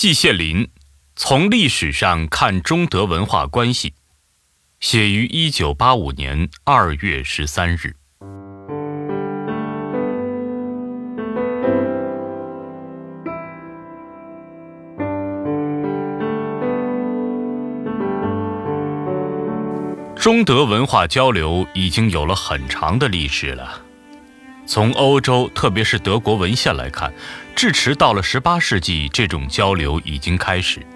季羡林从历史上看中德文化关系，写于一九八五年二月十三日。中德文化交流已经有了很长的历史了。从欧洲，特别是德国文献来看，至迟到了十八世纪，这种交流已经开始。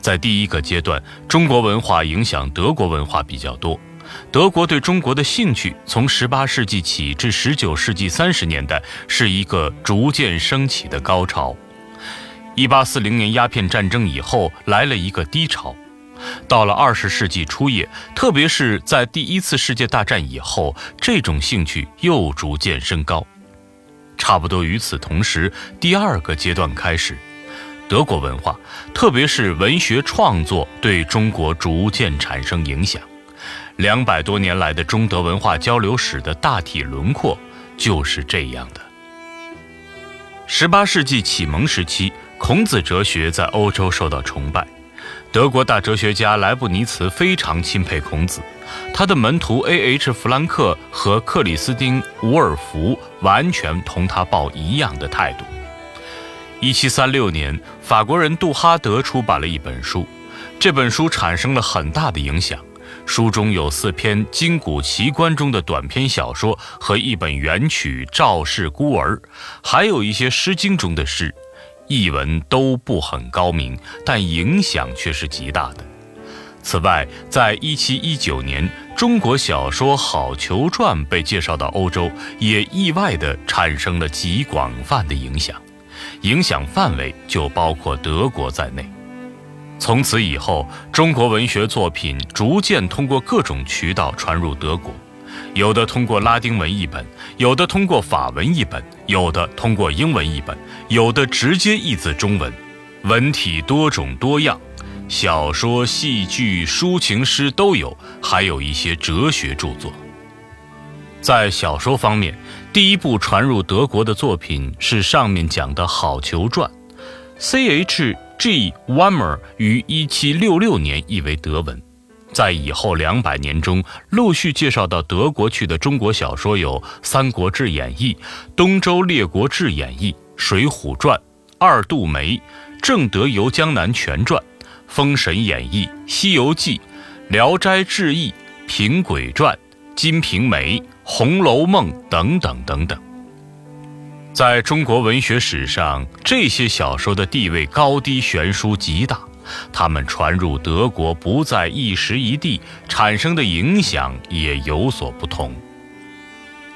在第一个阶段，中国文化影响德国文化比较多。德国对中国的兴趣，从十八世纪起至十九世纪三十年代，是一个逐渐升起的高潮。一八四零年鸦片战争以后，来了一个低潮。到了二十世纪初叶，特别是在第一次世界大战以后，这种兴趣又逐渐升高。差不多与此同时，第二个阶段开始，德国文化，特别是文学创作，对中国逐渐产生影响。两百多年来的中德文化交流史的大体轮廓就是这样的。十八世纪启蒙时期，孔子哲学在欧洲受到崇拜。德国大哲学家莱布尼茨非常钦佩孔子，他的门徒 A.H. 弗兰克和克里斯汀·伍尔福完全同他抱一样的态度。1736年，法国人杜哈德出版了一本书，这本书产生了很大的影响。书中有四篇金谷奇观中的短篇小说和一本元曲《赵氏孤儿》，还有一些《诗经》中的诗。译文都不很高明，但影响却是极大的。此外，在一七一九年，中国小说《好球传》被介绍到欧洲，也意外地产生了极广泛的影响，影响范围就包括德国在内。从此以后，中国文学作品逐渐通过各种渠道传入德国。有的通过拉丁文译本，有的通过法文译本，有的通过英文译本，有的直接译自中文，文体多种多样，小说、戏剧、抒情诗都有，还有一些哲学著作。在小说方面，第一部传入德国的作品是上面讲的《好球传》，C.H. G. Wimmer 于1766年译为德文。在以后两百年中，陆续介绍到德国去的中国小说有《三国志演义》《东周列国志演义》《水浒传》《二度梅》《正德游江南全传》《封神演义》《西游记》《聊斋志异》《平鬼传》《金瓶梅》《红楼梦》等等等等。在中国文学史上，这些小说的地位高低悬殊极大。他们传入德国不在一时一地，产生的影响也有所不同。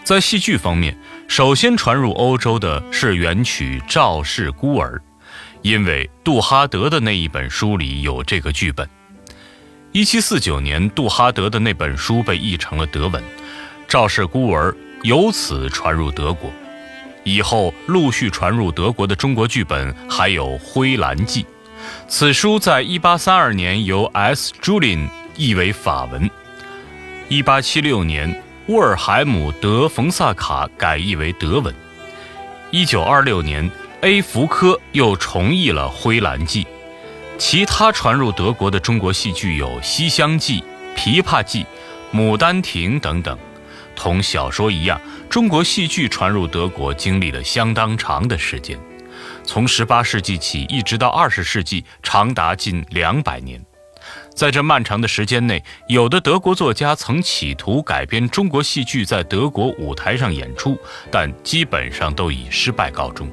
在戏剧方面，首先传入欧洲的是元曲《赵氏孤儿》，因为杜哈德的那一本书里有这个剧本。一七四九年，杜哈德的那本书被译成了德文，《赵氏孤儿》由此传入德国。以后陆续传入德国的中国剧本还有《灰蓝记》。此书在1832年由 S. Julien 译为法文，1876年沃尔海姆·德·冯萨卡改译为德文，1926年 A. 福柯又重译了《灰蓝记》。其他传入德国的中国戏剧有《西厢记》《琵琶记》《牡丹亭》等等。同小说一样，中国戏剧传入德国经历了相当长的时间。从十八世纪起，一直到二十世纪，长达近两百年。在这漫长的时间内，有的德国作家曾企图改编中国戏剧在德国舞台上演出，但基本上都以失败告终。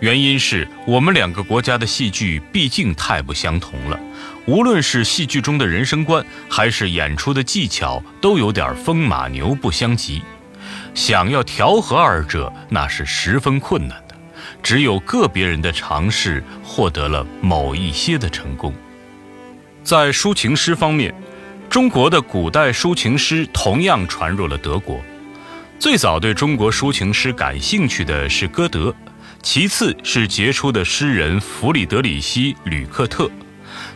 原因是我们两个国家的戏剧毕竟太不相同了，无论是戏剧中的人生观，还是演出的技巧，都有点风马牛不相及。想要调和二者，那是十分困难。只有个别人的尝试获得了某一些的成功。在抒情诗方面，中国的古代抒情诗同样传入了德国。最早对中国抒情诗感兴趣的是歌德，其次是杰出的诗人弗里德里希·吕克特。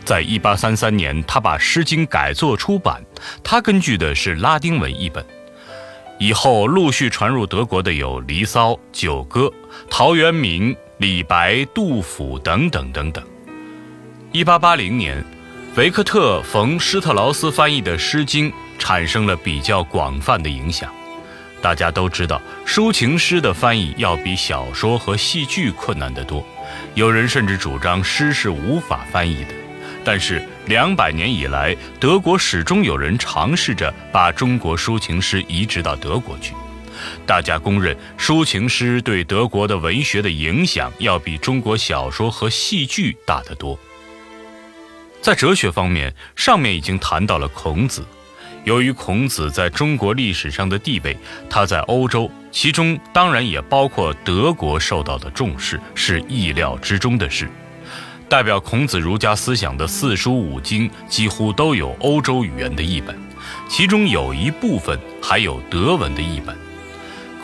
在一八三三年，他把《诗经》改作出版，他根据的是拉丁文译本。以后陆续传入德国的有《离骚》《九歌》。陶渊明、李白、杜甫等等等等，一八八零年，维克特·冯·施特劳斯翻译的《诗经》产生了比较广泛的影响。大家都知道，抒情诗的翻译要比小说和戏剧困难得多。有人甚至主张诗是无法翻译的。但是两百年以来，德国始终有人尝试着把中国抒情诗移植到德国去。大家公认，抒情诗对德国的文学的影响要比中国小说和戏剧大得多。在哲学方面，上面已经谈到了孔子。由于孔子在中国历史上的地位，他在欧洲，其中当然也包括德国受到的重视，是意料之中的事。代表孔子儒家思想的四书五经几乎都有欧洲语言的译本，其中有一部分还有德文的译本。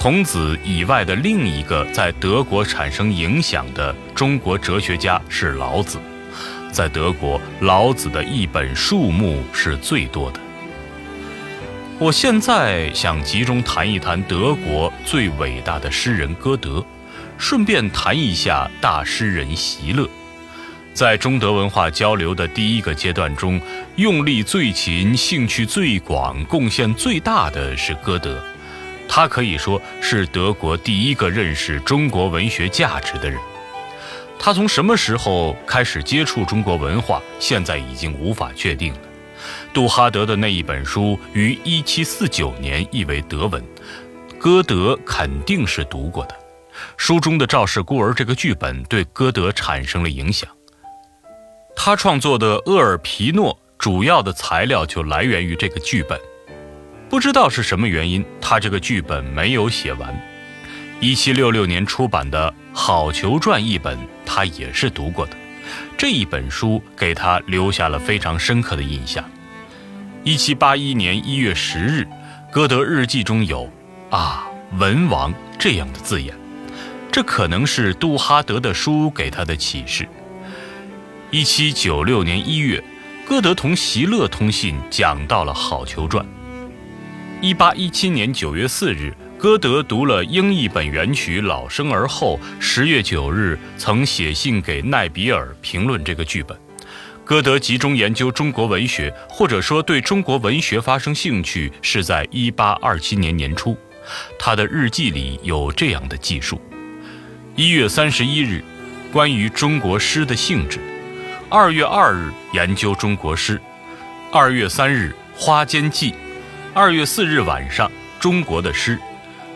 孔子以外的另一个在德国产生影响的中国哲学家是老子，在德国，老子的译本数目是最多的。我现在想集中谈一谈德国最伟大的诗人歌德，顺便谈一下大诗人席勒。在中德文化交流的第一个阶段中，用力最勤、兴趣最广、贡献最大的是歌德。他可以说是德国第一个认识中国文学价值的人。他从什么时候开始接触中国文化，现在已经无法确定了。杜哈德的那一本书于1749年译为德文，歌德肯定是读过的。书中的《赵氏孤儿》这个剧本对歌德产生了影响。他创作的《厄尔皮诺》主要的材料就来源于这个剧本。不知道是什么原因，他这个剧本没有写完。1766年出版的《好球传》一本，他也是读过的。这一本书给他留下了非常深刻的印象。一七八一年一月十日，歌德日记中有“啊，文王”这样的字眼，这可能是杜哈德的书给他的启示。一七九六年一月，歌德同席勒通信，讲到了《好球传》。一八一七年九月四日。歌德读了英译本原曲《老生儿》后，十月九日曾写信给奈比尔评论这个剧本。歌德集中研究中国文学，或者说对中国文学发生兴趣，是在一八二七年年初。他的日记里有这样的记述：一月三十一日，关于中国诗的性质；二月二日，研究中国诗；二月三日，《花间记》；二月四日晚上，中国的诗。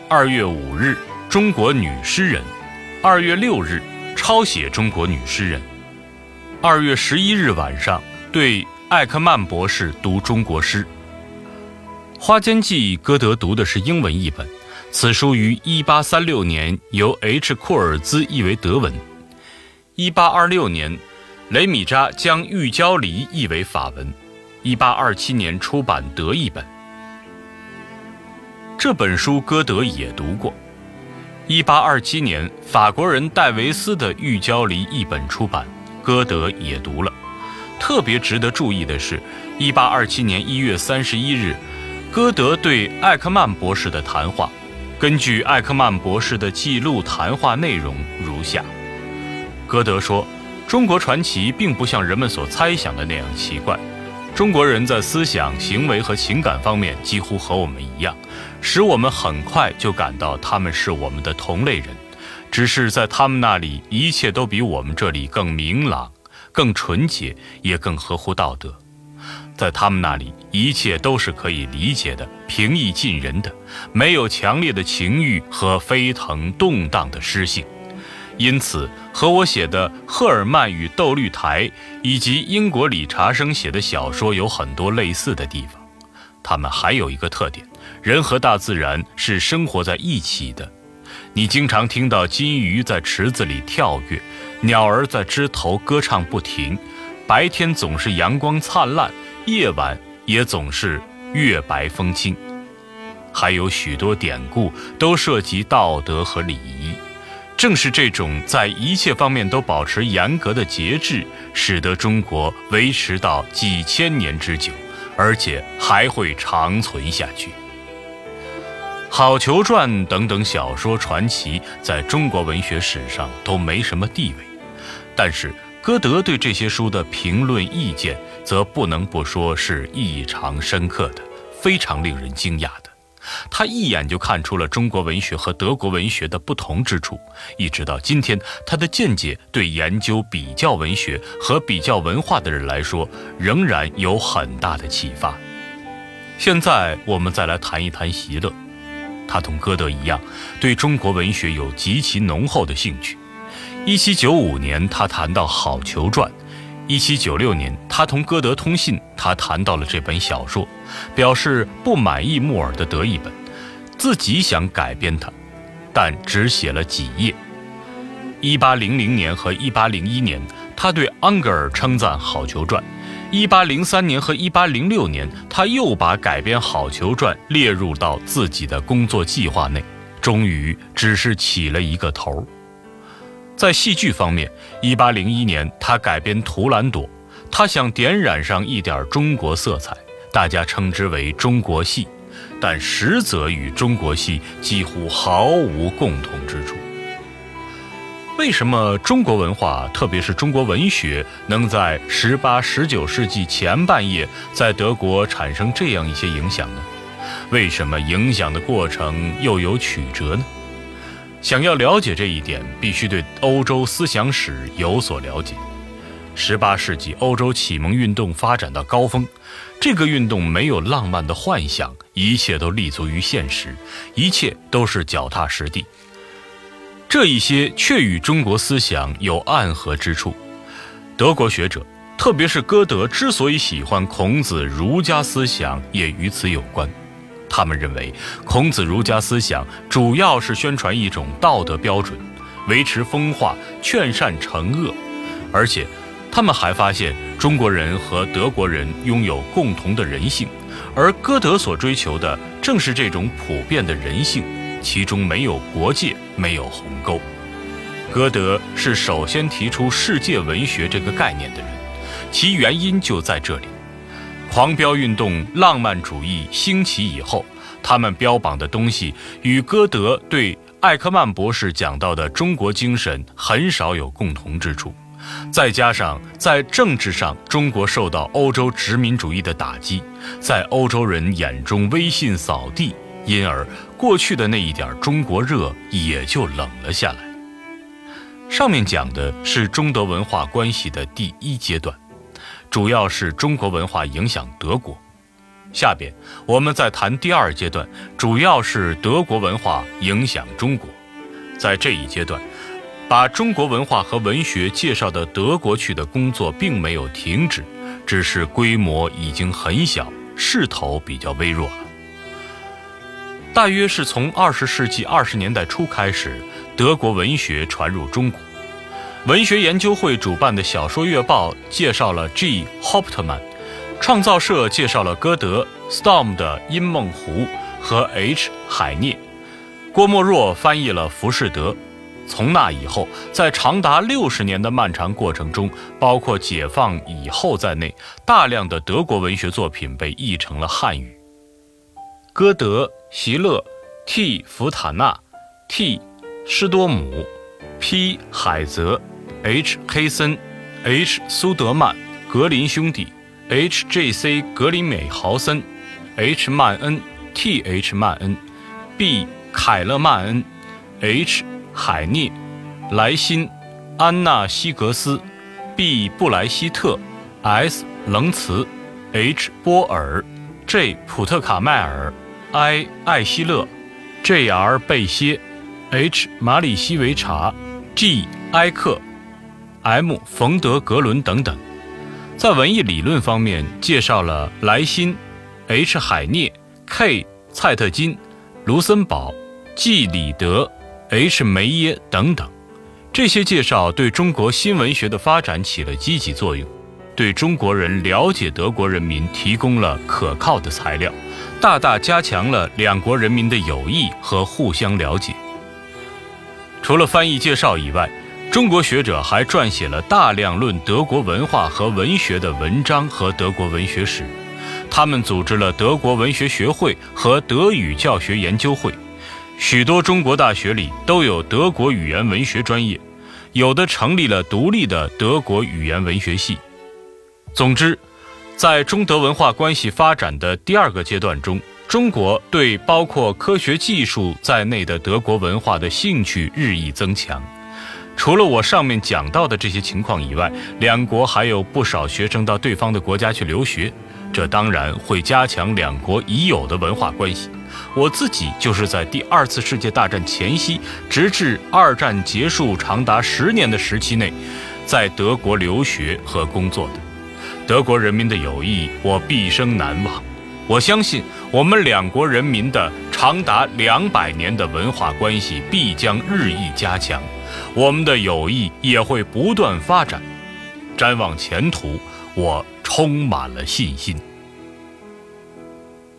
二月五日，中国女诗人；二月六日，抄写中国女诗人；二月十一日晚上，对艾克曼博士读中国诗。《花间记》歌德读的是英文译本，此书于一八三六年由 H. 库尔兹译为德文。一八二六年，雷米扎将《玉娇梨》译为法文。一八二七年出版德译本。这本书歌德也读过。一八二七年，法国人戴维斯的《玉娇梨》译本出版，歌德也读了。特别值得注意的是，一八二七年一月三十一日，歌德对艾克曼博士的谈话。根据艾克曼博士的记录，谈话内容如下：歌德说，中国传奇并不像人们所猜想的那样奇怪。中国人在思想、行为和情感方面几乎和我们一样，使我们很快就感到他们是我们的同类人。只是在他们那里，一切都比我们这里更明朗、更纯洁，也更合乎道德。在他们那里，一切都是可以理解的、平易近人的，没有强烈的情欲和飞腾动荡的诗性。因此，和我写的《赫尔曼与窦绿台》以及英国理查生写的小说有很多类似的地方。他们还有一个特点：人和大自然是生活在一起的。你经常听到金鱼在池子里跳跃，鸟儿在枝头歌唱不停。白天总是阳光灿烂，夜晚也总是月白风清。还有许多典故都涉及道德和礼仪。正是这种在一切方面都保持严格的节制，使得中国维持到几千年之久，而且还会长存下去。《好球传》等等小说传奇在中国文学史上都没什么地位，但是歌德对这些书的评论意见，则不能不说是异常深刻的，非常令人惊讶的。他一眼就看出了中国文学和德国文学的不同之处，一直到今天，他的见解对研究比较文学和比较文化的人来说，仍然有很大的启发。现在我们再来谈一谈席勒，他同歌德一样，对中国文学有极其浓厚的兴趣。一七九五年，他谈到《好球传》；一七九六年，他同歌德通信，他谈到了这本小说，表示不满意穆尔的德译本，自己想改编它，但只写了几页。一八零零年和一八零一年，他对安格尔称赞《好球传》；一八零三年和一八零六年，他又把改编《好球传》列入到自己的工作计划内，终于只是起了一个头。在戏剧方面，1801年他改编《图兰朵》，他想点染上一点中国色彩，大家称之为中国戏，但实则与中国戏几乎毫无共同之处。为什么中国文化，特别是中国文学，能在18、19世纪前半叶在德国产生这样一些影响呢？为什么影响的过程又有曲折呢？想要了解这一点，必须对欧洲思想史有所了解。十八世纪欧洲启蒙运动发展到高峰，这个运动没有浪漫的幻想，一切都立足于现实，一切都是脚踏实地。这一些却与中国思想有暗合之处。德国学者，特别是歌德，之所以喜欢孔子儒家思想，也与此有关。他们认为，孔子儒家思想主要是宣传一种道德标准，维持风化，劝善惩恶。而且，他们还发现中国人和德国人拥有共同的人性，而歌德所追求的正是这种普遍的人性，其中没有国界，没有鸿沟。歌德是首先提出世界文学这个概念的人，其原因就在这里。狂飙运动、浪漫主义兴起以后，他们标榜的东西与歌德对艾克曼博士讲到的中国精神很少有共同之处。再加上在政治上，中国受到欧洲殖民主义的打击，在欧洲人眼中威信扫地，因而过去的那一点中国热也就冷了下来。上面讲的是中德文化关系的第一阶段。主要是中国文化影响德国，下边我们再谈第二阶段，主要是德国文化影响中国。在这一阶段，把中国文化和文学介绍到德国去的工作并没有停止，只是规模已经很小，势头比较微弱了。大约是从二十世纪二十年代初开始，德国文学传入中国。文学研究会主办的小说月报介绍了 G. Hauptmann，创造社介绍了歌德，Storm 的《阴梦湖》和 H. 海涅，郭沫若翻译了《浮士德》。从那以后，在长达六十年的漫长过程中，包括解放以后在内，大量的德国文学作品被译成了汉语。歌德、席勒、T. 福塔纳、T. 施多姆、P. 海泽。H. 黑森，H. 苏德曼，格林兄弟，H. J. C. 格林美豪森，H. 曼恩，T. H. 曼恩，B. 凯勒曼恩，H. 海涅，莱辛，安娜西格斯，B. 布莱希特，S. 棱茨，H. 波尔，J. 普特卡迈尔，I. 艾希勒，J. R. 贝歇，H. 马里西维查，G. 埃克。M. 冯德格伦等等，在文艺理论方面介绍了莱辛、H. 海涅、K. 蔡特金、卢森堡、G. 里德、H. 梅耶等等。这些介绍对中国新文学的发展起了积极作用，对中国人了解德国人民提供了可靠的材料，大大加强了两国人民的友谊和互相了解。除了翻译介绍以外，中国学者还撰写了大量论德国文化和文学的文章和德国文学史，他们组织了德国文学学会和德语教学研究会，许多中国大学里都有德国语言文学专业，有的成立了独立的德国语言文学系。总之，在中德文化关系发展的第二个阶段中，中国对包括科学技术在内的德国文化的兴趣日益增强。除了我上面讲到的这些情况以外，两国还有不少学生到对方的国家去留学，这当然会加强两国已有的文化关系。我自己就是在第二次世界大战前夕，直至二战结束长达十年的时期内，在德国留学和工作的。德国人民的友谊，我毕生难忘。我相信，我们两国人民的长达两百年的文化关系必将日益加强。我们的友谊也会不断发展，展望前途，我充满了信心。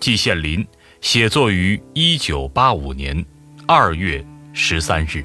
季羡林写作于一九八五年二月十三日。